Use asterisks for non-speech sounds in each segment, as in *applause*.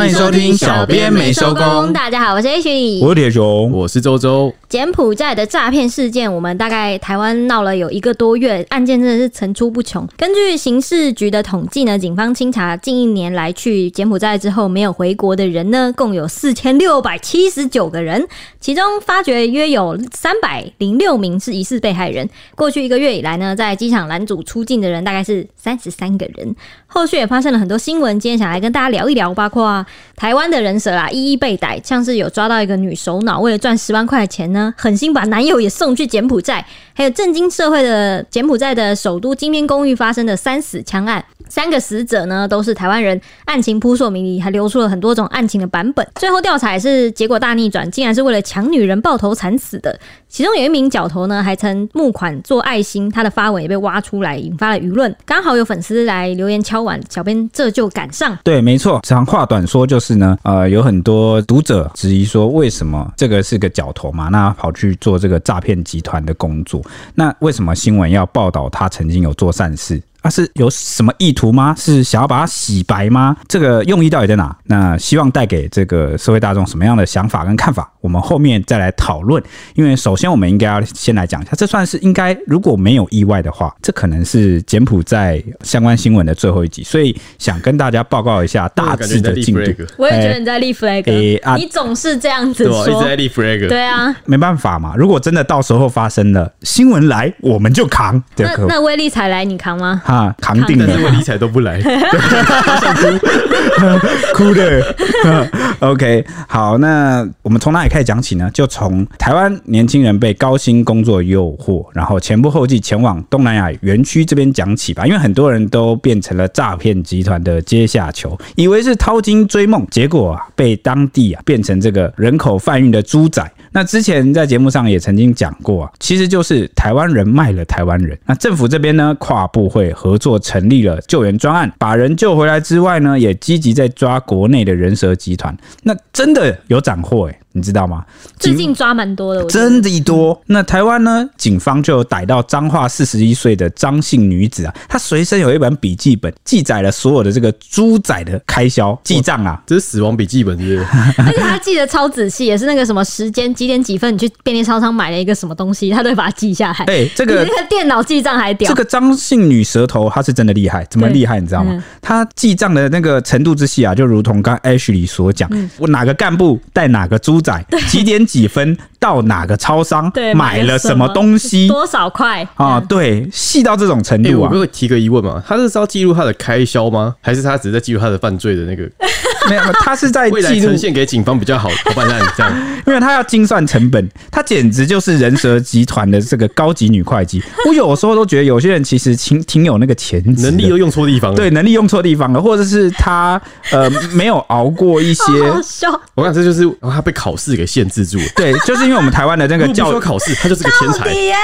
欢迎收听小编没收工。大家好，我是 H，我是铁雄，我是周周。柬埔寨的诈骗事件，我们大概台湾闹了有一个多月，案件真的是层出不穷。根据刑事局的统计呢，警方清查近一年来去柬埔寨之后没有回国的人呢，共有四千六百七十九个人，其中发觉约有三百零六名是疑似被害人。过去一个月以来呢，在机场拦阻出境的人大概是三十三个人。后续也发生了很多新闻，今天想来跟大家聊一聊，包括台湾的人蛇啦，一一被逮，像是有抓到一个女首脑，为了赚十万块钱呢，狠心把男友也送去柬埔寨，还有震惊社会的柬埔寨的首都金边公寓发生的三死枪案。三个死者呢都是台湾人，案情扑朔迷离，还流出了很多种案情的版本。最后调查也是结果大逆转，竟然是为了抢女人爆头惨死的。其中有一名角头呢，还曾募款做爱心，他的发文也被挖出来，引发了舆论。刚好有粉丝来留言敲碗，小编这就赶上。对，没错。长话短说就是呢，呃，有很多读者质疑说，为什么这个是个角头嘛？那跑去做这个诈骗集团的工作，那为什么新闻要报道他曾经有做善事？啊，是有什么意图吗？是想要把它洗白吗？这个用意到底在哪？那希望带给这个社会大众什么样的想法跟看法？我们后面再来讨论。因为首先我们应该要先来讲一下，这算是应该如果没有意外的话，这可能是柬埔寨相关新闻的最后一集，所以想跟大家报告一下大致的进度。我也觉得你在立 flag，、欸欸啊、你总是这样子说，一直在立 flag。对啊，没办法嘛，如果真的到时候发生了新闻来，我们就扛。那那威力才来，你扛吗？啊，扛定了，因为理财都不来，*laughs* 哭的。*laughs* OK，好，那我们从哪里开始讲起呢？就从台湾年轻人被高薪工作诱惑，然后前仆后继前往东南亚园区这边讲起吧。因为很多人都变成了诈骗集团的阶下囚，以为是掏金追梦，结果啊，被当地啊变成这个人口贩运的猪仔。那之前在节目上也曾经讲过啊，其实就是台湾人卖了台湾人。那政府这边呢，跨部会合作成立了救援专案，把人救回来之外呢，也积极在抓国内的人蛇集团。那真的有斩获诶。你知道吗？最近抓蛮多的，真的多。那台湾呢？警方就逮到彰化四十一岁的张姓女子啊，她随身有一本笔记本，记载了所有的这个猪仔的开销记账啊。这是死亡笔记本，是不是？*laughs* 而且她记得超仔细，也是那个什么时间几点几分，你去便利超商买了一个什么东西，她都会把它记下来。哎、欸，这个比那个电脑记账还屌。这个张姓女舌头，她是真的厉害，怎么厉害？你知道吗？她记账的那个程度之细啊，就如同刚 Ashley 所讲，嗯、我哪个干部带哪个猪仔，几点几分到哪个超商，对，买了什么东西，多少块啊？对，细到这种程度啊！欸、我可以提个疑问嘛？他是要记录他的开销吗？还是他只是在记录他的犯罪的那个？没有，他是在记录呈现给警方比较好的办案这样，*laughs* 因为他要精算成本，他简直就是人蛇集团的这个高级女会计。我有时候都觉得有些人其实挺挺有那个潜质，能力又用错地方了，对，能力用错地方了，或者是他呃没有熬过一些。*laughs* 好笑，我看这就是他被考试给限制住了。对，就是因为我们台湾的那个教育考试，他就是个天才耶。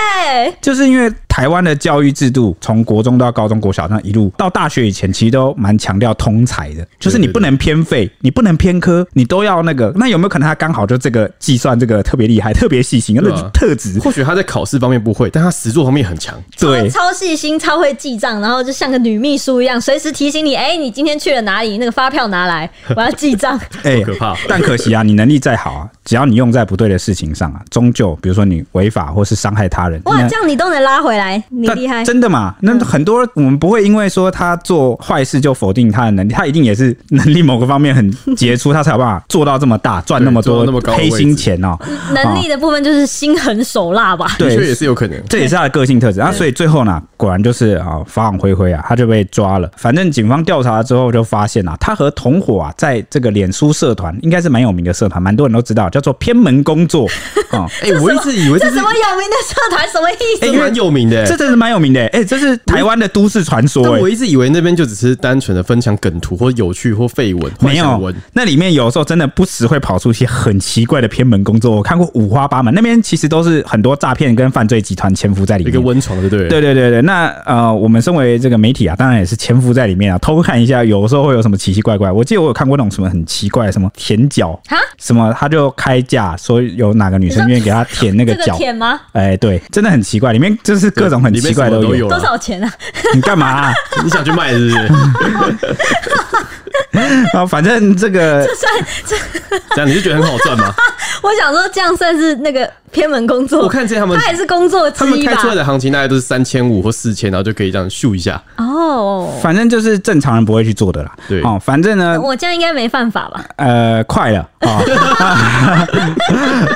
就是因为台湾的教育制度，从国中到高中、国小，那一路到大学以前，其实都蛮强调通才的，就是你不能偏废，你不能偏科，你都要那个。那有没有可能他刚好就这个计算这个特别厉害、特别细心，那特质？或许他在考试方面不会，但他实作方面很强。对，超细心、超会记账，然后就像个女秘书一样，随时提醒你：哎，你今天去了哪里？那个发票拿来，我要记账。*laughs* 哎，可怕。但可惜啊，你能力再好啊，只要你用在不对的事情上啊，终究比如说你违法或是伤害他人，哇，这样你都能拉回来，你厉害，真的嘛？那很多我们不会因为说他做坏事就否定他的能力，他一定也是能力某个方面很杰出，他才有办法做到这么大，赚那么多那么高黑心钱哦。能力的部分就是心狠手辣吧？对，也是有可能，这也是他的个性特质啊。所以最后呢，果然就是啊，法网恢恢啊，他就被抓了。反正警方调查之后就发现啊，他和同伙啊，在这个脸书社团应该是蛮有名的社团，蛮多人都知道，叫做偏门工作啊。*laughs* 哎，我一直以为这是什么有名的社团，什么意思？蛮有名的，这真是蛮有名的。哎，这是台湾的都市传说。我一直以为那边就只是单纯的分享梗图或有趣或废文，没有。那里面有时候真的不时会跑出一些很奇怪的偏门工作，我看过五花八门。那边其实都是很多诈骗跟犯罪集团潜伏在里面，一个温床，对对？对对对对。那呃，我们身为这个媒体啊，当然也是潜伏在里面啊，偷看一下，有时候会有什么奇奇怪怪。我记得我有看过那种什么很奇怪，什么舔脚啊，什么他就开价说有哪个女生愿意给他舔那个脚，舔吗？哎，对，真的很奇怪，里面就是各各种很奇怪都有。里面什么都有多少钱啊？你干嘛啊？*laughs* 你想去卖是不是？*laughs* 啊，反正这个这 *laughs* 这样你就觉得很好赚吗？我想说，这样算是那个偏门工作。我看见他们他也是工作之他们？开出来的行情大概都是三千五或四千，然后就可以这样秀一下。哦，反正就是正常人不会去做的啦。对哦，反正呢，我这样应该没犯法吧？呃，快了啊！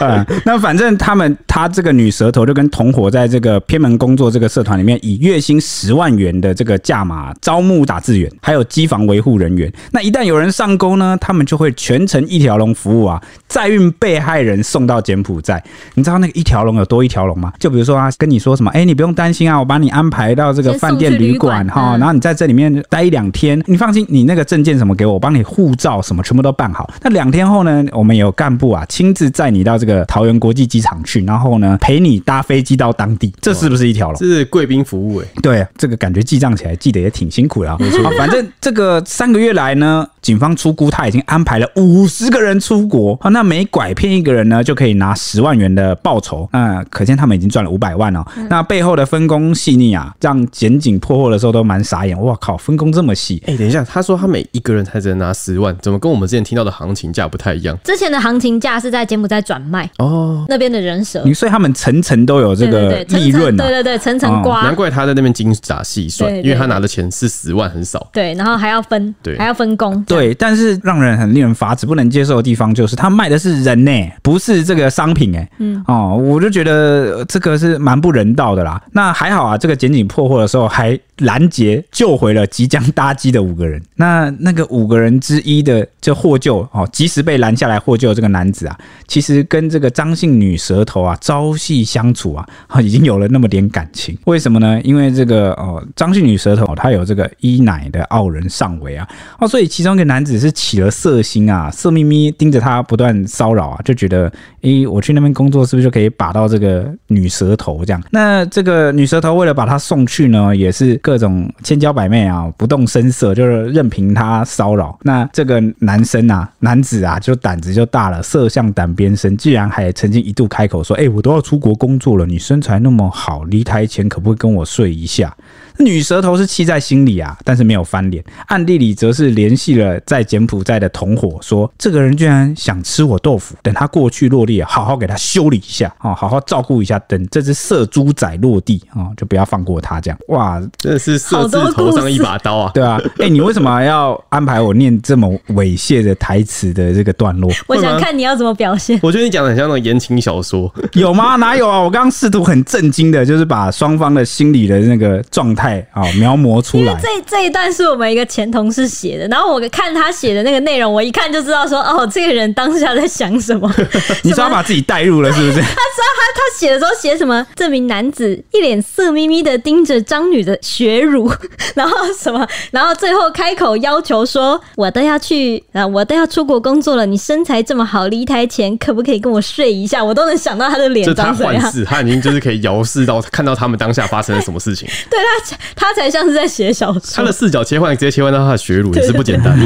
呃，那反正他们他这个女舌头就跟同伙在这个偏门工工作这个社团里面，以月薪十万元的这个价码招募打字员，还有机房维护人员。那一旦有人上钩呢，他们就会全程一条龙服务啊，载运被害人送到柬埔寨。你知道那个一条龙有多一条龙吗？就比如说啊，跟你说什么，哎、你不用担心啊，我把你安排到这个饭店旅馆哈，然后你在这里面待一两天，你放心，你那个证件什么给我，我帮你护照什么全部都办好。那两天后呢，我们有干部啊亲自载你到这个桃园国际机场去，然后呢陪你搭飞机到当地，这是不是一龙？这是贵宾服务哎、欸，对，这个感觉记账起来记得也挺辛苦的啊。好，反正这个三个月来呢，警方出估他已经安排了五十个人出国啊，那每拐骗一个人呢，就可以拿十万元的报酬。那可见他们已经赚了五百万哦。那背后的分工细腻啊，让检警破获的时候都蛮傻眼。哇靠，分工这么细！哎，等一下，他说他每一个人才只能拿十万，怎么跟我们之前听到的行情价不太一样？之前的行情价是在柬埔寨转卖哦，那边的人蛇，你所以他们层层都有这个利润、啊，对对对，层层刮、哦，难怪他在那边精打细算，因为他拿的钱是十万，很少。对，然后还要分，对，还要分工。对，但是让人很令人发指、不能接受的地方就是，他卖的是人呢、欸，不是这个商品哎、欸。嗯，哦，我就觉得这个是蛮不人道的啦。那还好啊，这个检警破获的时候还拦截救回了即将搭机的五个人。那那个五个人之一的这获救哦，及时被拦下来获救的这个男子啊，其实跟这个张姓女舌头啊朝夕相处啊，已经有了那么点感感情。为什么呢？因为这个哦，张姓女舌头她有这个一奶的傲人上围啊，哦，所以其中一个男子是起了色心啊，色眯眯盯着她不断骚扰啊，就觉得，诶，我去那边工作是不是就可以把到这个女舌头这样？那这个女舌头为了把她送去呢，也是各种千娇百媚啊，不动声色，就是任凭她骚扰。那这个男生啊，男子啊，就胆子就大了，色向胆边生，居然还曾经一度开口说：“哎，我都要出国工作了，你身材那么好，离开前可不可以跟我睡一下？”女蛇头是气在心里啊，但是没有翻脸。暗地里则是联系了在柬埔寨的同伙，说这个人居然想吃我豆腐，等他过去落地，好好给他修理一下啊，好好照顾一下。等这只色猪仔落地啊，就不要放过他。这样哇，*laughs* 真的是色字头上一把刀啊！对啊，哎、欸，你为什么要安排我念这么猥亵的台词的这个段落？*laughs* 我想看你要怎么表现。我觉得你讲的很像那种言情小说，有吗？哪有啊？我刚刚试图很震惊的，就是把双方的心理的那个状态。啊，描摹出来。因为这这一段是我们一个前同事写的，然后我看他写的那个内容，我一看就知道说，哦，这个人当下在想什么。*laughs* 你说他把自己带入了，是不是？他说他他写的时候写什么？这名男子一脸色眯眯的盯着张女的血乳，*laughs* 然后什么？然后最后开口要求说，我都要去啊，我都要出国工作了，你身材这么好，离台前可不可以跟我睡一下？我都能想到他的脸长怎样。他幻视，他已经就是可以遥视到看到他们当下发生了什么事情。*laughs* 对他。*laughs* 他才像是在写小说，他的视角切换直接切换到他的血乳也是不简单，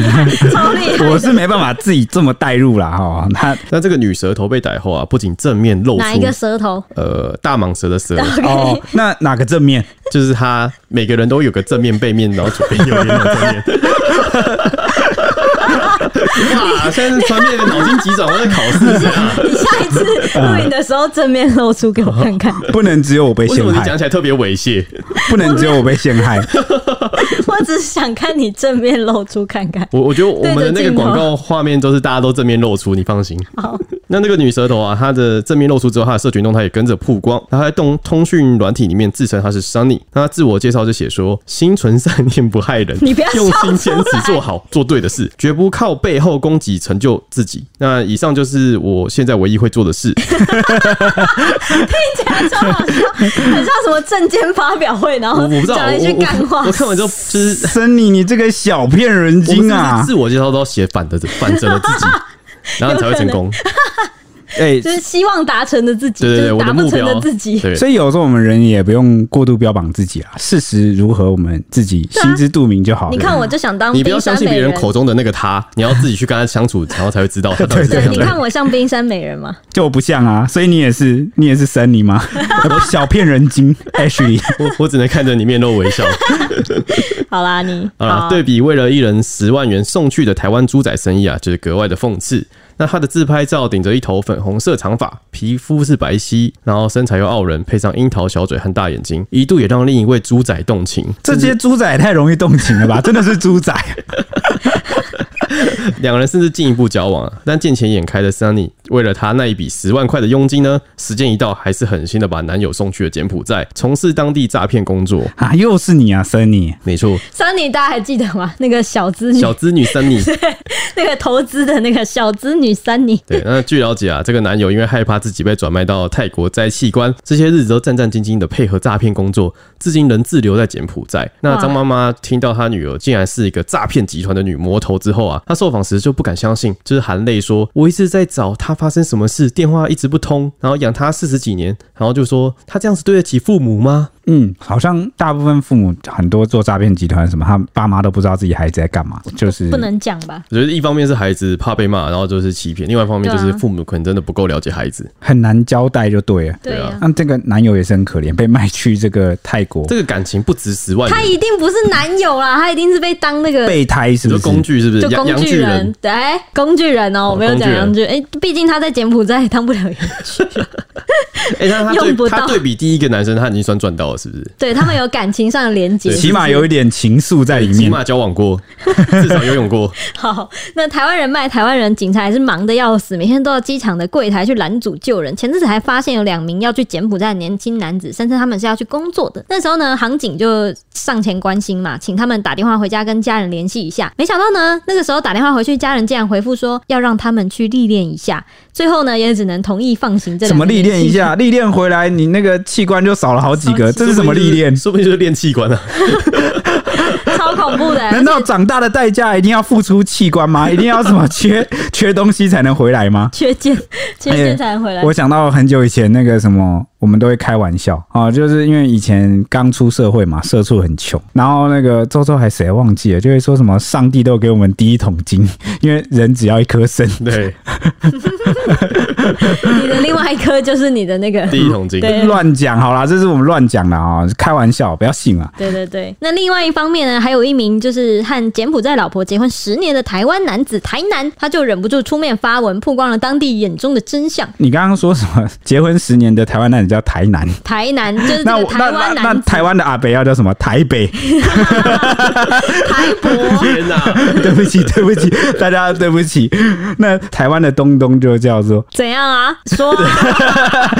超厉害。我是没办法自己这么代入啦哈。那 *laughs* 那这个女蛇头被逮后啊，不仅正面露出哪一个舌头？呃，大蟒蛇的蛇。Okay 哦，那哪个正面？就是他每个人都有个正面、背面，然后左边、右边的正面。*laughs* *laughs* 哇！现在是传面的脑筋急转弯的考试！你下一次录影的时候正面露出给我看看。*laughs* 不能只有我被陷害。为什么你讲起来特别猥亵？不能只有我被陷害。*laughs* 我只是想看你正面露出看看。我我觉得我们的那个广告画面都是大家都正面露出，你放心。好。那那个女蛇头啊，她的正面露出之后，她的社群动态也跟着曝光。她在动通讯软体里面自称她是 Sunny，那她自我介绍就写说：心存善念不害人，*laughs* 你不要用心坚持做好做对的事，绝不靠背后攻击成就自己。那以上就是我现在唯一会做的事。*laughs* 听起来超好笑，很像什么证件发表会，然后我不知道讲了一些干话。我看完之后就是 Sunny，你这个小骗人精啊！自我介绍都写反的，反着了自己。然后才会成功。哎、就是希望达成的自己，对对对就是达不成我的目标的自己。所以有时候我们人也不用过度标榜自己啊，事实如何我们自己心知肚明就好了。你看，我就想当你不要相信别人口中的那个他，你要自己去跟他相处，然后才会知道他到底是。*laughs* 你看我像冰山美人吗？就我不像啊，所以你也是，*laughs* 你也是森尼吗？*laughs* 我小骗人精，Ashley。我我只能看着你面露微笑。好啦，你好了，对比为了一人十万元送去的台湾猪仔生意啊，就是格外的讽刺。那他的自拍照顶着一头粉红色长发，皮肤是白皙，然后身材又傲人，配上樱桃小嘴和大眼睛，一度也让另一位猪仔动情。这些猪仔也太容易动情了吧？真的是猪仔。两人甚至进一步交往啊，但见钱眼开的 Sunny 为了他那一笔十万块的佣金呢，时间一到，还是狠心的把男友送去了柬埔寨，从事当地诈骗工作。啊，又是你啊，，Sunny，。没错，，Sunny 大家还记得吗？*laughs* 那个小资女，小资女 Sunny。*laughs* 那个投资的那个小资女 Sunny，对，那据了解啊，这个男友因为害怕自己被转卖到泰国摘器官，这些日子都战战兢兢的配合诈骗工作，至今仍滞留在柬埔寨。那张妈妈听到她女儿竟然是一个诈骗集团的女魔头之后啊，她受访时就不敢相信，就是含泪说：“我一直在找她发生什么事，电话一直不通，然后养他四十几年，然后就说他这样子对得起父母吗？”嗯，好像大部分父母很多做诈骗集团什么，他爸妈都不知道自己孩子在干嘛，就是不能讲吧？我觉得一方面是孩子怕被骂，然后就是欺骗；另外一方面就是父母可能真的不够了解孩子，很难交代，就对了。对啊，那这个男友也是很可怜，被卖去这个泰国，这个感情不值十万。他一定不是男友啦，他一定是被当那个备胎，是不？是工具是不是？就工具人对，工具人哦，我没有讲洋具，哎，毕竟他在柬埔寨也当不了洋具。*laughs* 哎，那他用不到他对比第一个男生，他已经算赚到了，是不是？对他们有感情上的连接，起码有一点情愫在里面，起码交往过，*laughs* 至少游泳过。好，那台湾人卖台湾人，警察还是忙得要死，每天都到机场的柜台去拦阻救人。前阵子还发现有两名要去柬埔寨的年轻男子，声称他们是要去工作的。那时候呢，航警就上前关心嘛，请他们打电话回家跟家人联系一下。没想到呢，那个时候打电话回去，家人竟然回复说要让他们去历练一下。最后呢，也只能同意放行这。什么历练一下？历练回来，你那个器官就少了好几个，这是什么历练？说不定就是练器官啊！*laughs* 超恐怖的！难道长大的代价一定要付出器官吗？*laughs* 一定要什么缺缺东西才能回来吗？*laughs* 缺剑，缺剑才能回来。我想到很久以前那个什么。我们都会开玩笑啊，就是因为以前刚出社会嘛，社畜很穷，然后那个周周还谁忘记了，就会说什么上帝都给我们第一桶金，*laughs* 因为人只要一颗肾。对，*laughs* 你的另外一颗就是你的那个第一桶金。乱讲好啦，这是我们乱讲的啊，开玩笑，不要信啊。对对对，那另外一方面呢，还有一名就是和柬埔寨老婆结婚十年的台湾男子台南，他就忍不住出面发文，曝光了当地眼中的真相。你刚刚说什么？结婚十年的台湾男子叫台南，台南就是这个台湾男子。那台湾的阿北要叫什么？台北，台博。天哪！*laughs* 对不起，对不起，大家对不起。那台湾的东东就叫做怎样啊？说啊！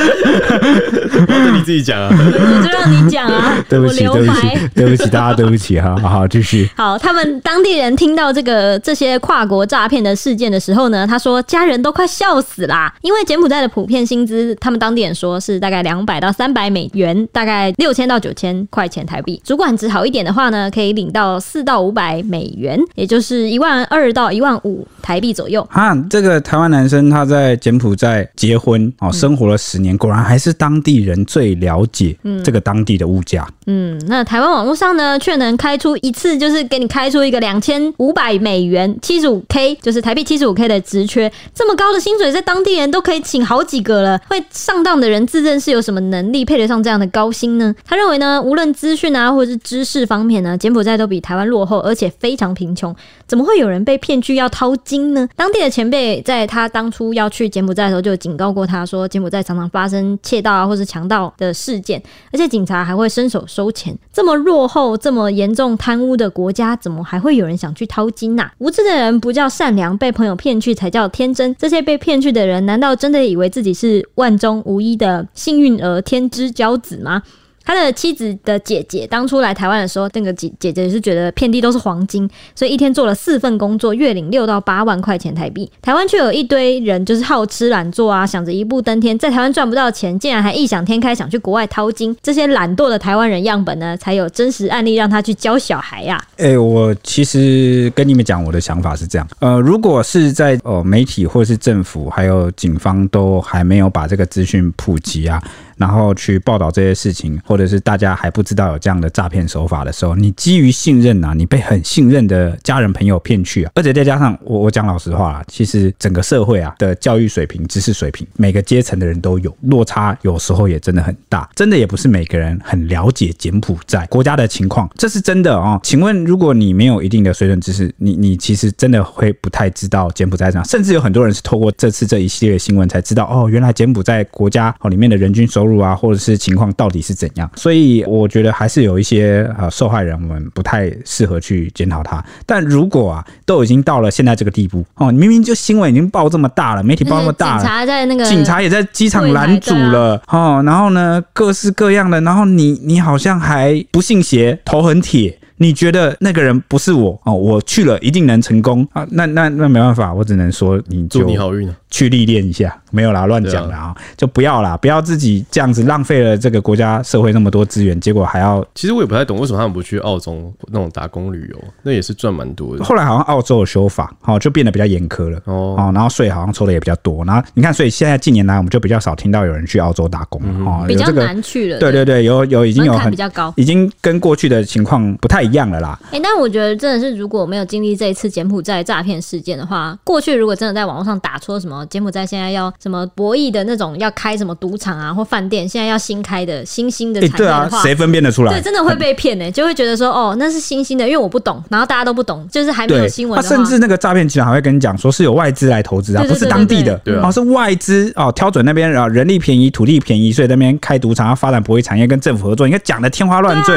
你自己讲啊！我就让你讲啊！对不起，对不起，对不起，大家对不起哈。好好，继续。好，他们当地人听到这个这些跨国诈骗的事件的时候呢，他说家人都快笑死啦，因为柬埔寨的普遍薪资，他们当地人说是大概两百到三百美元，大概六千到九千块钱台币。主管职好一点的话呢，可以领到四到五百美元，也就是一万二到一万五台币左右。啊，这个台湾男生他在柬埔寨结婚哦，生活了十年，果然还是当地人最了解这个当地的物价。嗯，那台湾网络上呢，却能开出一次就是给你开出一个两千五百美元，七十五 K，就是台币七十五 K 的职缺，这么高的薪水，在当地人都可以请好几个了。会上当的人自认是有什么能力配得上这样的高薪呢？他认为呢，无论资讯啊，或者是知识方面呢，柬埔寨都比台湾落后，而且非常贫穷。怎么会有人被骗去要掏金呢？当地的前辈在他当初要去柬埔寨的时候，就警告过他说，柬埔寨常常发生窃盗啊，或是强盗的事件，而且警察还会伸手收钱。这么落后、这么严重贪污的国家，怎么还会有人想去掏金呐？无知的人不叫善良，被朋友骗去才叫天真。这些被骗去的人，难道真的以为自己是万中无一的幸幸运儿、天之骄子吗？他的妻子的姐姐当初来台湾的时候，那个姐姐姐是觉得遍地都是黄金，所以一天做了四份工作，月领六到八万块钱台币。台湾却有一堆人就是好吃懒做啊，想着一步登天，在台湾赚不到钱，竟然还异想天开想去国外淘金。这些懒惰的台湾人样本呢，才有真实案例让他去教小孩呀、啊。哎、我其实跟你们讲，我的想法是这样。呃，如果是在哦媒体或是政府还有警方都还没有把这个资讯普及啊。然后去报道这些事情，或者是大家还不知道有这样的诈骗手法的时候，你基于信任、啊，你被很信任的家人朋友骗去啊，而且再加上我我讲老实话啦，其实整个社会啊的教育水平、知识水平，每个阶层的人都有落差，有时候也真的很大，真的也不是每个人很了解柬埔寨国家的情况，这是真的哦。请问，如果你没有一定的水准知识，你你其实真的会不太知道柬埔寨这样，甚至有很多人是透过这次这一系列的新闻才知道，哦，原来柬埔寨国家哦里面的人均收。收入啊，或者是情况到底是怎样？所以我觉得还是有一些呃受害人，我们不太适合去检讨他。但如果啊，都已经到了现在这个地步哦，明明就新闻已经报这么大了，媒体报那么大了，警察在那个警察也在机场拦阻了哦，然后呢，各式各样的，然后你你好像还不信邪，头很铁。你觉得那个人不是我哦？我去了一定能成功啊？那那那没办法，我只能说你就祝你好运啊！去历练一下，没有啦，乱讲啦啊！就不要啦，不要自己这样子浪费了这个国家社会那么多资源，结果还要……其实我也不太懂为什么他们不去澳洲那种打工旅游，那也是赚蛮多的。后来好像澳洲的修法，哦就变得比较严苛了哦，哦然后税好像抽的也比较多。然后你看，所以现在近年来我们就比较少听到有人去澳洲打工哦，比较难去了。对对对，有有已经有很比较高，已经跟过去的情况不太一样了啦。哎，但我觉得真的是，如果没有经历这一次柬埔寨诈骗事件的话，过去如果真的在网络上打出什么柬埔寨现在要什么博弈的那种，要开什么赌场啊或饭店，现在要新开的新兴的产业的话，对啊，谁分辨得出来？对，真的会被骗呢、欸，*laughs* 就会觉得说哦，那是新兴的，因为我不懂，然后大家都不懂，就是还没有新闻。他甚至那个诈骗集团还会跟你讲说是有外资来投资啊，不是当地的，对啊，是外资哦，挑准那边啊人力便宜、土地便宜，所以那边开赌场要发展博弈产业，跟政府合作，你看讲的天花乱坠。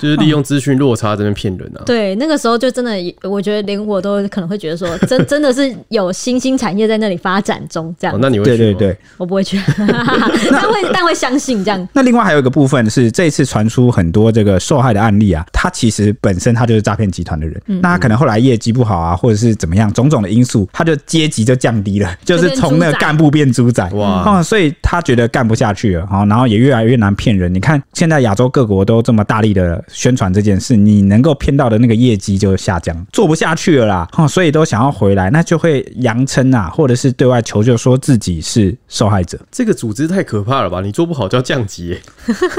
就是利用资讯落差这边骗人啊！对，那个时候就真的，我觉得连我都可能会觉得说，真 *laughs* 真的是有新兴产业在那里发展中，这样。那你会去？对对对，我不会去，*laughs* 但会但会相信这样。那另外还有一个部分是，这一次传出很多这个受害的案例啊，他其实本身他就是诈骗集团的人，那他可能后来业绩不好啊，或者是怎么样，种种的因素，他就阶级就降低了，就是从那个干部变猪仔哇，所以他觉得干不下去了啊，然后也越来越难骗人。你看现在亚洲各国都这么大力的。宣传这件事，你能够骗到的那个业绩就下降，做不下去了啦，哈，所以都想要回来，那就会扬称啊，或者是对外求救，说自己是受害者。这个组织太可怕了吧？你做不好就要降级，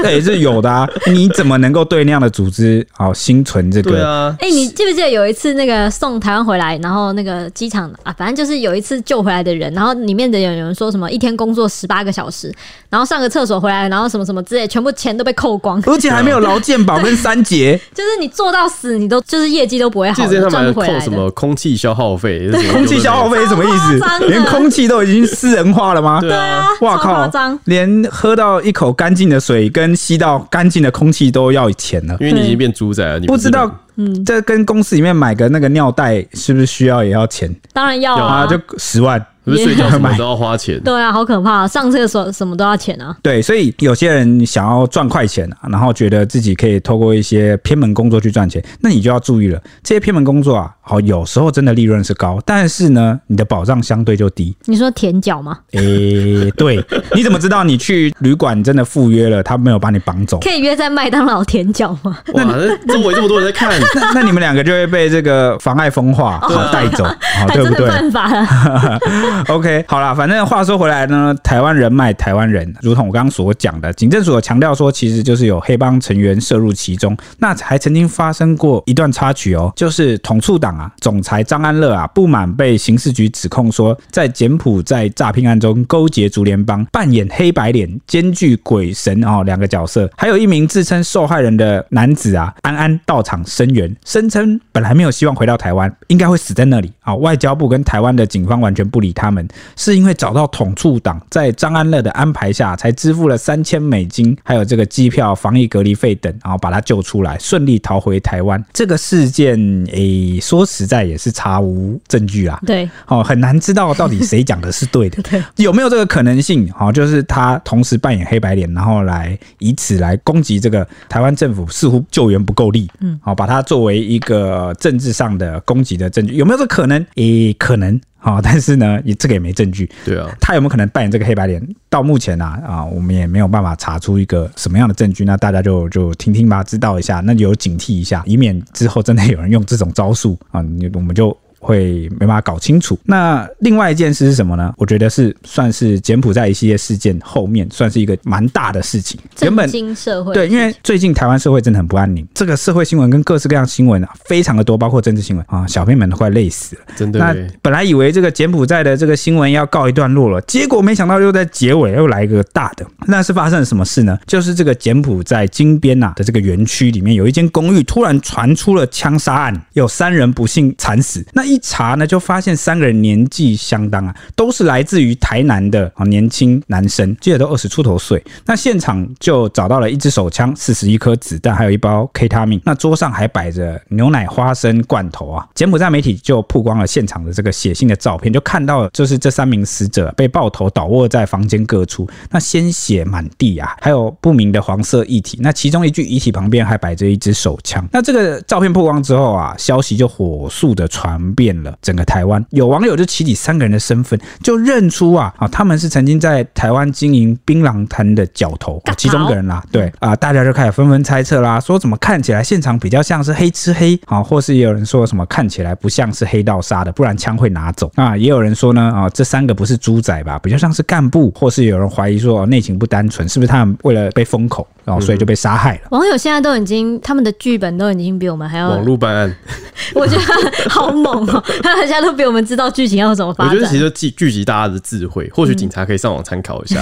那 *laughs* 也，是有的啊。你怎么能够对那样的组织好心存这个？对啊。哎，你记不记得有一次那个送台湾回来，然后那个机场啊，反正就是有一次救回来的人，然后里面的有有人说什么一天工作十八个小时，然后上个厕所回来，然后什么什么之类，全部钱都被扣光，而且还没有劳健保跟三节，就是你做到死，你都就是业绩都不会好，赚不回来。扣什么空气消耗费？*laughs* 空气消耗费什么意思？连空气都已经私人化了吗？对啊，哇靠！连喝到一口干净的水跟吸到干净的空气都要钱了，因为你已经变猪仔了。你不知道，嗯，这跟公司里面买个那个尿袋是不是需要也要钱？当然要啊，就十万。不是睡觉什么都要花钱，对啊，好可怕！上厕所什么都要钱啊。对，所以有些人想要赚快钱，然后觉得自己可以透过一些偏门工作去赚钱，那你就要注意了。这些偏门工作啊，好，有时候真的利润是高，但是呢，你的保障相对就低。你说舔脚吗？诶，对，你怎么知道你去旅馆真的赴约了，他没有把你绑走？可以约在麦当劳舔脚吗？哇，周围这么多人在看，那那你们两个就会被这个妨碍风化好带走，好，对不对？犯法了。*laughs* *laughs* OK，好啦，反正话说回来呢，台湾人卖台湾人，如同我刚刚所讲的，警政署强调说，其实就是有黑帮成员涉入其中。那还曾经发生过一段插曲哦，就是统促党啊，总裁张安乐啊，不满被刑事局指控说，在柬埔寨诈骗案中勾结竹联帮，扮演黑白脸，兼具鬼神哦两个角色，还有一名自称受害人的男子啊，安安到场声援，声称本来没有希望回到台湾，应该会死在那里啊，外交部跟台湾的警方完全不理他们，是因为找到统促党，在张安乐的安排下，才支付了三千美金，还有这个机票、防疫隔离费等，然后把他救出来，顺利逃回台湾。这个事件，诶，说实在也是查无证据啊。对，哦，很难知道到底谁讲的是对的，*laughs* 对，有没有这个可能性？好，就是他同时扮演黑白脸，然后来以此来攻击这个台湾政府，似乎救援不够力。嗯，好，把它作为一个政治上的攻击的证据，有没有这个可能？诶，可能。好，但是呢，也这个也没证据。对啊，他有没有可能扮演这个黑白脸？到目前啊啊，我们也没有办法查出一个什么样的证据。那大家就就听听吧，知道一下，那就有警惕一下，以免之后真的有人用这种招数啊，你我们就。会没办法搞清楚。那另外一件事是什么呢？我觉得是算是柬埔寨一系列事件后面算是一个蛮大的事情。原本社会。对，因为最近台湾社会真的很不安宁，这个社会新闻跟各式各样新闻啊，非常的多，包括政治新闻啊，小朋友们都快累死了。真的。那本来以为这个柬埔寨的这个新闻要告一段落了，结果没想到又在结尾又来一个大的。那是发生了什么事呢？就是这个柬埔寨金边呐的这个园区里面有一间公寓，突然传出了枪杀案，有三人不幸惨死。那一查呢，就发现三个人年纪相当啊，都是来自于台南的啊年轻男生，记得都二十出头岁。那现场就找到了一支手枪、四十一颗子弹，还有一包 K 他命。那桌上还摆着牛奶、花生罐头啊。柬埔寨媒体就曝光了现场的这个写信的照片，就看到就是这三名死者被爆头倒卧在房间各处，那鲜血满地啊，还有不明的黄色液体。那其中一具遗体旁边还摆着一支手枪。那这个照片曝光之后啊，消息就火速的传遍了。整个台湾。有网友就起底三个人的身份，就认出啊啊，他们是曾经在台湾经营槟榔摊的角头，其中一个人啦，对啊，大家就开始纷纷猜测啦，说怎么看起来现场比较像是黑吃黑啊，或是也有人说什么看起来不像是黑道杀的，不然枪会拿走。啊，也有人说呢啊，这三个不是猪仔吧，比较像是干部，或是有人怀疑说内情不单纯，是不是他们为了被封口，然后所以就被杀害了？网友现在都已经他们的剧本都已经比我们还要网络办案，*laughs* 我觉得好猛哦，他现在都。比我们知道剧情要怎么发展，我觉得其实聚聚集大家的智慧，或许警察可以上网参考一下。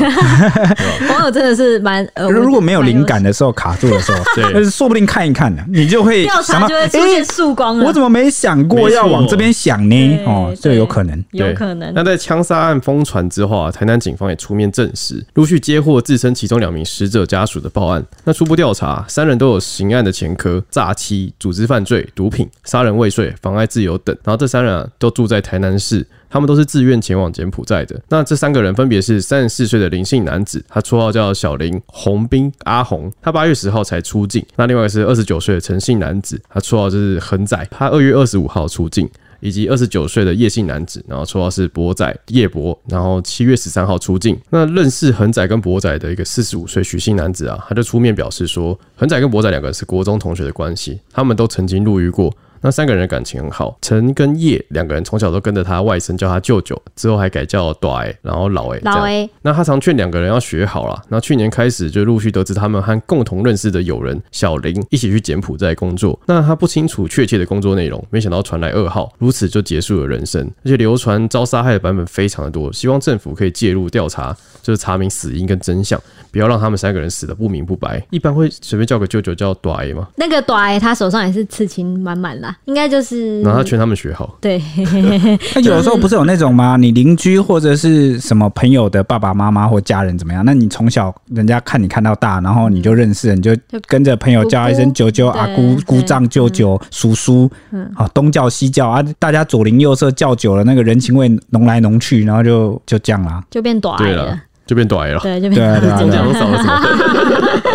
网友真的是蛮……呃，如果没有灵感的时候，卡住的时候，对，说不定看一看呢，你就会调查就会出现曙光了。我怎么没想过要往这边想呢？哦，这有可能，有可能。那在枪杀案疯传之后啊，台南警方也出面证实，陆续接获自称其中两名死者家属的报那初步调查，三人都有刑案的前科：诈欺、组织犯罪、毒品、杀人未遂、妨碍自由等。然后这三人啊，都住在台南市。他们都是自愿前往柬埔寨的。那这三个人分别是三十四岁的林姓男子，他绰号叫小林洪斌阿红，他八月十号才出境。那另外一个是二十九岁的陈姓男子，他绰号就是恒仔，他二月二十五号出境。以及二十九岁的叶姓男子，然后绰号是博仔叶博，然后七月十三号出境。那认识恒仔跟博仔的一个四十五岁许姓男子啊，他就出面表示说，恒仔跟博仔两个人是国中同学的关系，他们都曾经入狱过。那三个人的感情很好，陈跟叶两个人从小都跟着他外甥叫他舅舅，之后还改叫大 A，然后老 A。老 A。那他常劝两个人要学好了。那去年开始就陆续得知他们和共同认识的友人小林一起去柬埔寨工作。那他不清楚确切的工作内容，没想到传来噩耗，如此就结束了人生。而且流传遭杀害的版本非常的多，希望政府可以介入调查，就是查明死因跟真相，不要让他们三个人死的不明不白。一般会随便叫个舅舅叫大 A 吗？那个大 A 他手上也是刺青满满啦。应该就是，然后他劝他们学好。对，*laughs* 那有的时候不是有那种吗？你邻居或者是什么朋友的爸爸妈妈或家人怎么样？那你从小人家看你看到大，然后你就认识，你就跟着朋友叫一声舅舅、阿姑、姑丈、舅舅、叔叔，好东叫西叫啊，大家左邻右舍叫久了，那个人情味浓来浓去，然后就就这样了，就变短了。就变短了，对，就变短了。中奖都少了什么？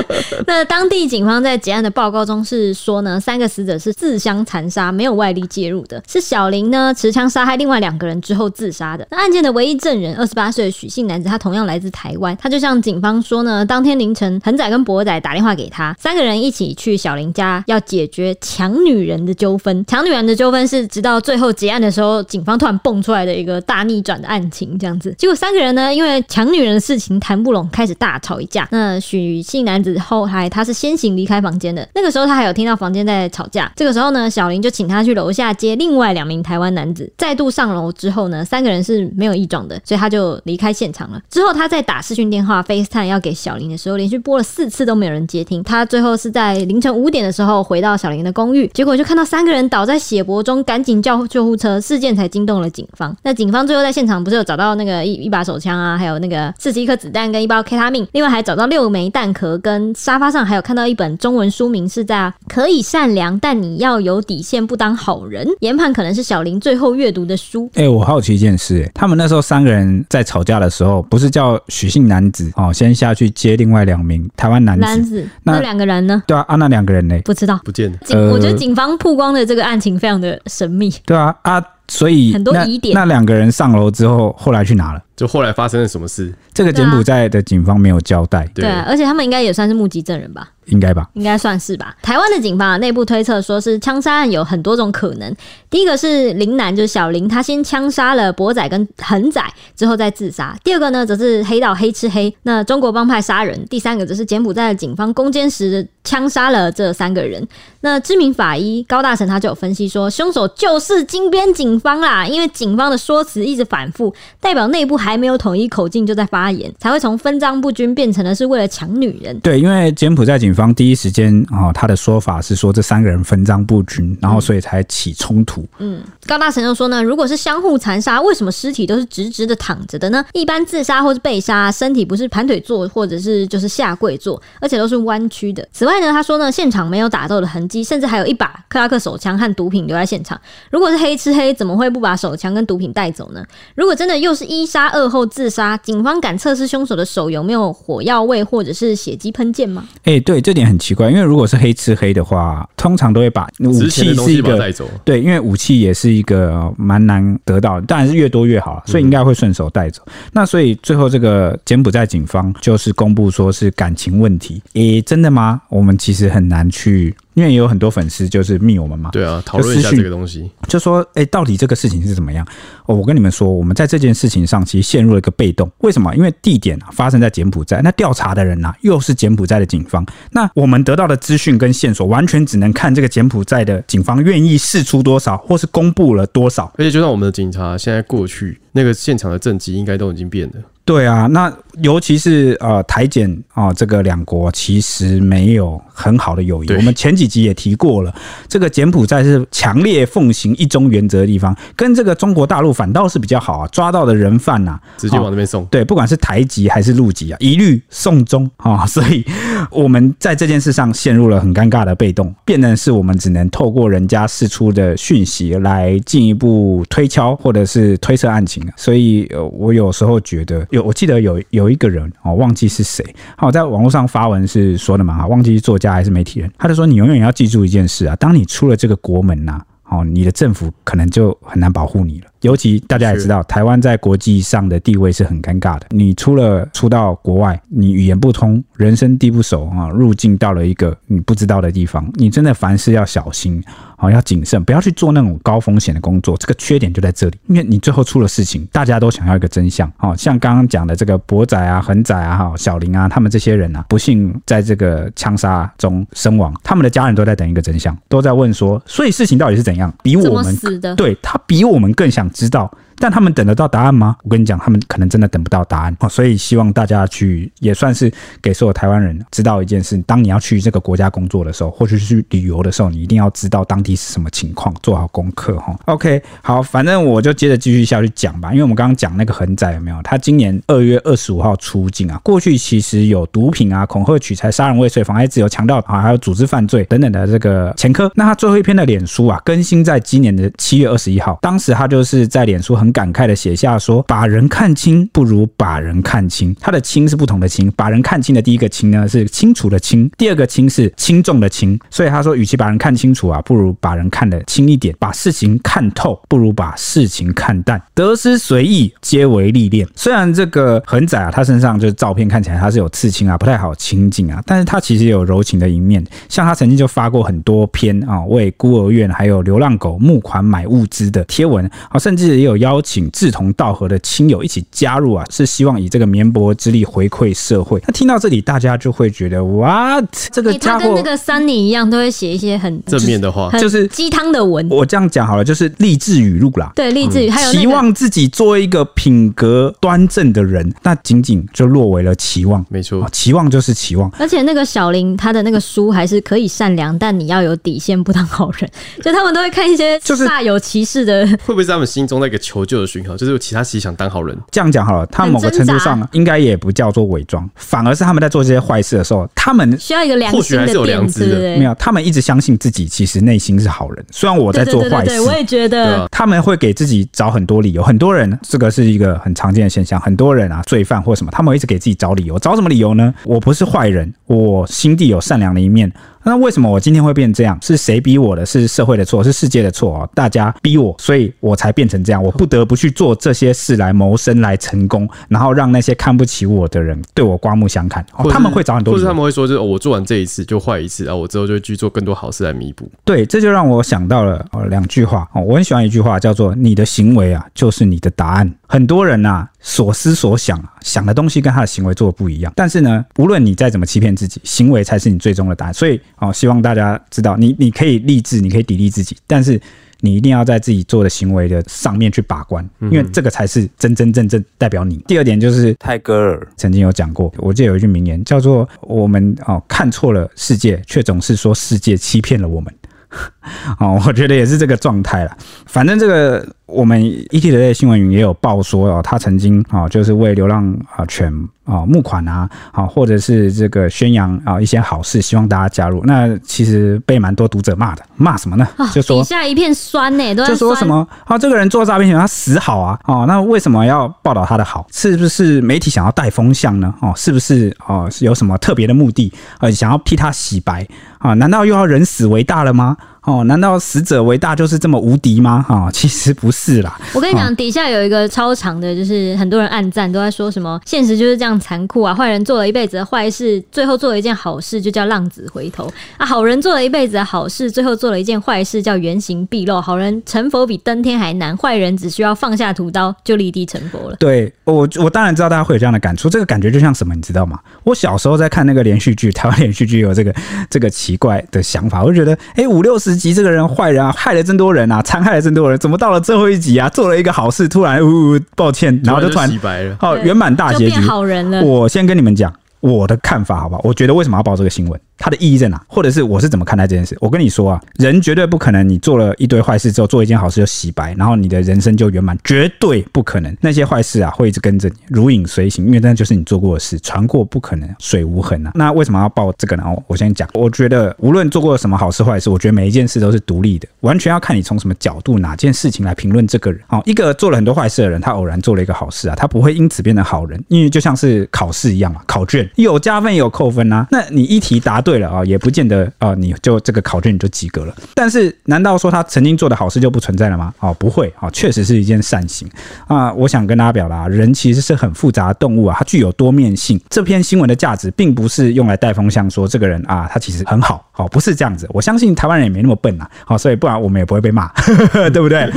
*laughs* 那当地警方在结案的报告中是说呢，三个死者是自相残杀，没有外力介入的，是小林呢持枪杀害另外两个人之后自杀的。那案件的唯一证人，二十八岁的许姓男子，他同样来自台湾，他就向警方说呢，当天凌晨，恒仔跟博仔打电话给他，三个人一起去小林家要解决抢女人的纠纷。抢女人的纠纷是直到最后结案的时候，警方突然蹦出来的一个大逆转的案情，这样子。结果三个人呢，因为抢女人的。事情谈不拢，开始大吵一架。那许姓男子后来，他是先行离开房间的。那个时候他还有听到房间在吵架。这个时候呢，小林就请他去楼下接另外两名台湾男子。再度上楼之后呢，三个人是没有异状的，所以他就离开现场了。之后他在打视讯电话 FaceTime 要给小林的时候，连续拨了四次都没有人接听。他最后是在凌晨五点的时候回到小林的公寓，结果就看到三个人倒在血泊中，赶紧叫救护车。事件才惊动了警方。那警方最后在现场不是有找到那个一一把手枪啊，还有那个四十一颗子弹跟一包 K 他命，另外还找到六枚弹壳，跟沙发上还有看到一本中文书名是在可以善良，但你要有底线，不当好人。研判可能是小林最后阅读的书。哎、欸，我好奇一件事、欸，他们那时候三个人在吵架的时候，不是叫许姓男子哦先下去接另外两名台湾男子，男子那两个人呢？对啊，啊那两个人呢？不知道，不见了。警，我觉得警方曝光的这个案情非常的神秘。对啊，啊。所以很多疑点，那两个人上楼之后，后来去哪了？就后来发生了什么事？这个柬埔寨的警方没有交代。对啊，而且他们应该也算是目击证人吧？应该吧？应该算是吧。台湾的警方啊内部推测说是枪杀案有很多种可能。第一个是林南，就是小林，他先枪杀了博仔跟恒仔，之后再自杀。第二个呢，则是黑道黑吃黑，那中国帮派杀人。第三个则是柬埔寨的警方攻坚时枪杀了这三个人。那知名法医高大成他就有分析说，凶手就是金边警方啦，因为警方的说辞一直反复，代表内部还没有统一口径就在发言，才会从分赃不均变成了是为了抢女人。对，因为柬埔寨警方第一时间啊、哦，他的说法是说这三个人分赃不均，然后所以才起冲突。嗯，高大成就说呢，如果是相互残杀，为什么尸体都是直直的躺着的呢？一般自杀或是被杀，身体不是盘腿坐，或者是就是下跪坐，而且都是弯曲的。此外呢，他说呢，现场没有打斗的痕迹，甚至还有一把克拉克手枪和毒品留在现场。如果是黑吃黑，怎么会不把手枪跟毒品带走呢？如果真的又是一杀二后自杀，警方敢测试凶手的手有没有火药味或者是血迹喷溅吗？哎、欸，对，这点很奇怪，因为如果是黑吃黑的话，通常都会把武器是一个带走。对，因为武器也是一个蛮难得到的，当然是越多越好，所以应该会顺手带走。嗯、那所以最后这个柬埔寨警方就是公布说是感情问题。诶、欸，真的吗？我们其实很难去。因为也有很多粉丝就是密我们嘛，对啊，讨论一下这个东西，就说，哎、欸，到底这个事情是怎么样？哦，我跟你们说，我们在这件事情上其实陷入了一个被动。为什么？因为地点啊发生在柬埔寨，那调查的人呢、啊、又是柬埔寨的警方，那我们得到的资讯跟线索完全只能看这个柬埔寨的警方愿意释出多少，或是公布了多少。而且就算我们的警察现在过去，那个现场的政绩应该都已经变了。对啊，那尤其是呃台柬啊，这个两国其实没有很好的友谊。我们前几集也提过了，这个柬埔寨是强烈奉行一中原则的地方，跟这个中国大陆反倒是比较好啊。抓到的人犯呐、啊，直接往那边送。对，不管是台籍还是陆籍啊，一律送中啊。所以我们在这件事上陷入了很尴尬的被动，变成是我们只能透过人家释出的讯息来进一步推敲或者是推测案情。所以，呃，我有时候觉得。有，我记得有有一个人哦，忘记是谁。好，在网络上发文是说的嘛，哈，忘记是作家还是媒体人，他就说，你永远要记住一件事啊，当你出了这个国门呐，哦，你的政府可能就很难保护你了。尤其大家也知道，台湾在国际上的地位是很尴尬的。你出了出到国外，你语言不通，人生地不熟啊，入境到了一个你不知道的地方，你真的凡事要小心啊，要谨慎，不要去做那种高风险的工作。这个缺点就在这里，因为你最后出了事情，大家都想要一个真相。好，像刚刚讲的这个博仔啊、恒仔啊、哈小林啊，他们这些人啊，不幸在这个枪杀中身亡，他们的家人都在等一个真相，都在问说，所以事情到底是怎样？比我们？对，他比我们更想知道。但他们等得到答案吗？我跟你讲，他们可能真的等不到答案。所以希望大家去，也算是给所有台湾人知道一件事：当你要去这个国家工作的时候，或者是去旅游的时候，你一定要知道当地是什么情况，做好功课哈。OK，好，反正我就接着继续下去讲吧。因为我们刚刚讲那个恒仔有没有？他今年二月二十五号出境啊，过去其实有毒品啊、恐吓、取财、杀人未遂、妨碍自由、强盗啊，还有组织犯罪等等的这个前科。那他最后一篇的脸书啊，更新在今年的七月二十一号，当时他就是在脸书很。很感慨的写下说：“把人看清不如把人看清。”他的“清”是不同的“清”，把人看清的第一个“清”呢是清楚的“清”，第二个“清”是轻重的“轻”。所以他说，与其把人看清楚啊，不如把人看得轻一点；把事情看透，不如把事情看淡。得失随意，皆为历练。虽然这个很窄啊，他身上就是照片看起来他是有刺青啊，不太好亲近啊，但是他其实有柔情的一面。像他曾经就发过很多篇啊，为孤儿院还有流浪狗募款买物资的贴文啊，甚至也有邀。邀请志同道合的亲友一起加入啊，是希望以这个绵薄之力回馈社会。那听到这里，大家就会觉得哇，这个家伙、欸、他跟那个 Sunny 一样，都会写一些很正面的话，就是鸡汤的文。我这样讲好了，就是励志语录啦。对，励志语，还有、那个、期望自己做一个品格端正的人，那仅仅就落为了期望。没错，期望就是期望。而且那个小林他的那个书还是可以善良，但你要有底线，不当好人。就他们都会看一些就是煞有其事的，会不会是他们心中那个求救的讯号？就是有其他其实想当好人。这样讲好了，他某个程度上应该也不叫做伪装，反而是他们在做这些坏事的时候，他们需要一个良心的点子。没有，他们一直相信自己其实内心是好人。虽然我在做坏事，对，我也觉得他们会给自己找很多理由。很多人这个是一个很常见的现象，很多人啊，罪犯或什么，他们会一直给自己找理由。找什么理由呢？我不是坏人，我心地有善良的一面。那为什么我今天会变这样？是谁逼我的？是社会的错？是世界的错啊？大家逼我，所以我才变成这样。我不得不去做这些事来谋生，来成功，然后让那些看不起我的人对我刮目相看。哦，他们会找很多，或者他们会说，就是我做完这一次就坏一次啊，我之后就会去做更多好事来弥补。对，这就让我想到了哦两句话哦，我很喜欢一句话，叫做“你的行为啊，就是你的答案”。很多人呐，所思所想啊，想的东西跟他的行为做的不一样。但是呢，无论你再怎么欺骗自己，行为才是你最终的答案。所以。哦，希望大家知道，你你可以励志，你可以砥砺自己，但是你一定要在自己做的行为的上面去把关，因为这个才是真真正正代表你。第二点就是泰戈尔曾经有讲过，我记得有一句名言叫做：“我们哦看错了世界，却总是说世界欺骗了我们。*laughs* ”哦，我觉得也是这个状态了。反正这个。我们 ETtoday 新闻云也有报说哦，他曾经啊，就是为流浪啊犬啊募款啊，啊或者是这个宣扬啊一些好事，希望大家加入。那其实被蛮多读者骂的，骂什么呢？就说底下一片酸呢，就说什么啊，这个人做诈骗他死好啊，哦，那为什么要报道他的好？是不是媒体想要带风向呢？哦，是不是哦是有什么特别的目的？呃，想要替他洗白啊？难道又要人死为大了吗？哦，难道死者为大就是这么无敌吗？哈，其实不是啦。我跟你讲，底下有一个超长的，就是很多人暗赞都在说什么，现实就是这样残酷啊！坏人做了一辈子的坏事，最后做了一件好事，就叫浪子回头啊！好人做了一辈子的好事，最后做了一件坏事，叫原形毕露。好人成佛比登天还难，坏人只需要放下屠刀就立地成佛了。对，我我当然知道大家会有这样的感触，这个感觉就像什么，你知道吗？我小时候在看那个连续剧，台湾连续剧有这个这个奇怪的想法，我就觉得，哎、欸，五六十集这个人坏人啊，害了真多人啊，残害了真多人，怎么到了最后一集啊，做了一个好事，突然呜呜，抱歉，然后就突然洗白了，好圆满大结局，好人了。我先跟你们讲我的看法，好不好？我觉得为什么要报这个新闻？它的意义在哪？或者是我是怎么看待这件事？我跟你说啊，人绝对不可能，你做了一堆坏事之后，做一件好事就洗白，然后你的人生就圆满，绝对不可能。那些坏事啊，会一直跟着你，如影随形，因为那就是你做过的事，船过不可能水无痕啊。那为什么要报这个呢？我先讲，我觉得无论做过什么好事坏事，我觉得每一件事都是独立的，完全要看你从什么角度、哪件事情来评论这个人。好，一个做了很多坏事的人，他偶然做了一个好事啊，他不会因此变成好人，因为就像是考试一样嘛，考卷有加分有扣分啊。那你一题答对了啊，也不见。得啊，你就这个考卷你就及格了。但是，难道说他曾经做的好事就不存在了吗？哦，不会啊，确实是一件善行啊。我想跟大家表达，人其实是很复杂的动物啊，它具有多面性。这篇新闻的价值，并不是用来带风向说这个人啊，他其实很好，好，不是这样子。我相信台湾人也没那么笨啊，好，所以不然我们也不会被骂，*laughs* 对不对？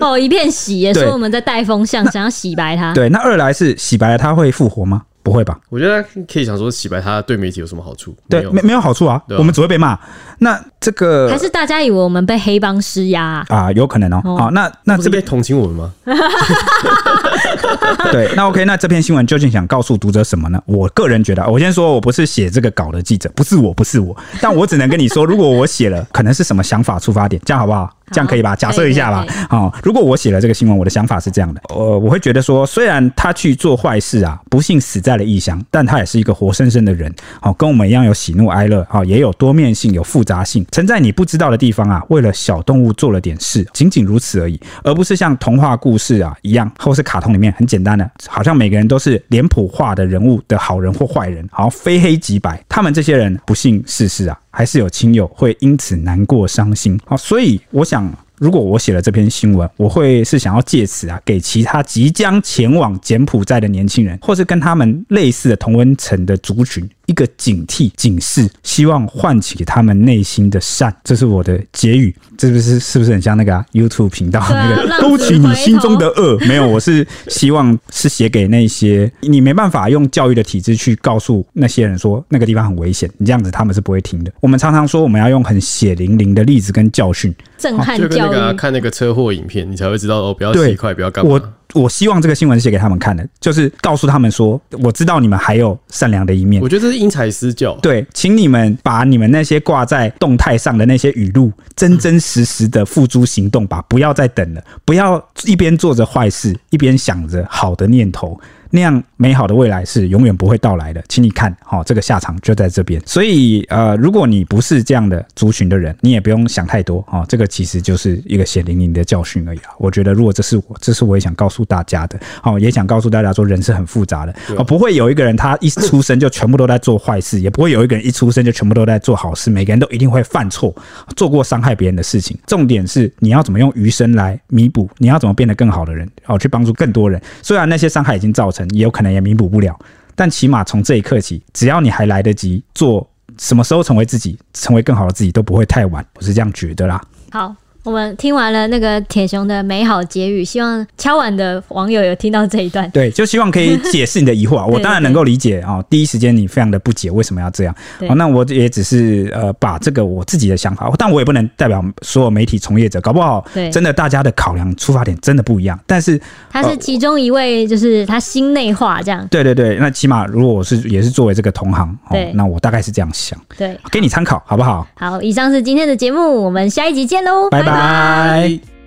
哦，一片喜耶，说我们在带风向，想要洗白他。对，那二来是洗白了他会复活吗？不会吧？我觉得可以想说洗白他对媒体有什么好处？对，没没有好处啊，啊我们只会被骂。那这个还是大家以为我们被黑帮施压啊，啊？有可能哦。好、哦哦，那那这边同情我们吗？*laughs* 对，那 OK，那这篇新闻究竟想告诉读者什么呢？我个人觉得，我先说我不是写这个稿的记者，不是我，不是我，但我只能跟你说，如果我写了，可能是什么想法出发点，这样好不好？这样可以吧？假设一下吧。好，如果我写了这个新闻，我的想法是这样的，呃，我会觉得说，虽然他去做坏事啊，不幸死在了异乡，但他也是一个活生生的人，好，跟我们一样有喜怒哀乐，好，也有多面性，有复杂性，曾在你不知道的地方啊，为了小动物做了点事，仅仅如此而已，而不是像童话故事啊一样，或是卡通里面很简单的，好像每个人都是脸谱化的人物的好人或坏人，好，非黑即白。他们这些人不幸逝世啊。还是有亲友会因此难过伤心，好，所以我想，如果我写了这篇新闻，我会是想要借此啊，给其他即将前往柬埔寨的年轻人，或是跟他们类似的同温层的族群。一个警惕、警示，希望唤起他们内心的善。这是我的结语，这不是是不是很像那个、啊、YouTube 频道、啊、那个勾起你心中的恶？没有，我是希望是写给那些你没办法用教育的体制去告诉那些人说那个地方很危险，你这样子他们是不会听的。我们常常说我们要用很血淋淋的例子跟教训，震撼教育。就跟那个、啊、看那个车祸影片，你才会知道哦，不要骑快，不要干嘛。我我希望这个新闻写给他们看的，就是告诉他们说，我知道你们还有善良的一面。我觉得这是因材施教。对，请你们把你们那些挂在动态上的那些语录，真真实实的付诸行动吧，不要再等了，不要一边做着坏事，一边想着好的念头。那样美好的未来是永远不会到来的，请你看，好，这个下场就在这边。所以，呃，如果你不是这样的族群的人，你也不用想太多，哦，这个其实就是一个血淋淋的教训而已啊。我觉得，如果这是我，这是我也想告诉大家的，哦，也想告诉大家说，人是很复杂的，哦，不会有一个人他一出生就全部都在做坏事，也不会有一个人一出生就全部都在做好事，每个人都一定会犯错，做过伤害别人的事情。重点是你要怎么用余生来弥补，你要怎么变得更好的人，哦，去帮助更多人。虽然那些伤害已经造成。也有可能也弥补不了，但起码从这一刻起，只要你还来得及做，什么时候成为自己，成为更好的自己都不会太晚，我是这样觉得啦。好。我们听完了那个铁雄的美好结语，希望敲碗的网友有听到这一段。对，就希望可以解释你的疑惑。*laughs* 我当然能够理解啊、哦，第一时间你非常的不解为什么要这样。哦，那我也只是呃把这个我自己的想法，但我也不能代表所有媒体从业者，搞不好真的大家的考量出发点真的不一样。但是他是其中一位，就是他心内话这样。对对对，那起码如果我是也是作为这个同行，哦，那我大概是这样想。对，给你参考好不好？好，以上是今天的节目，我们下一集见喽，拜拜。拜拜。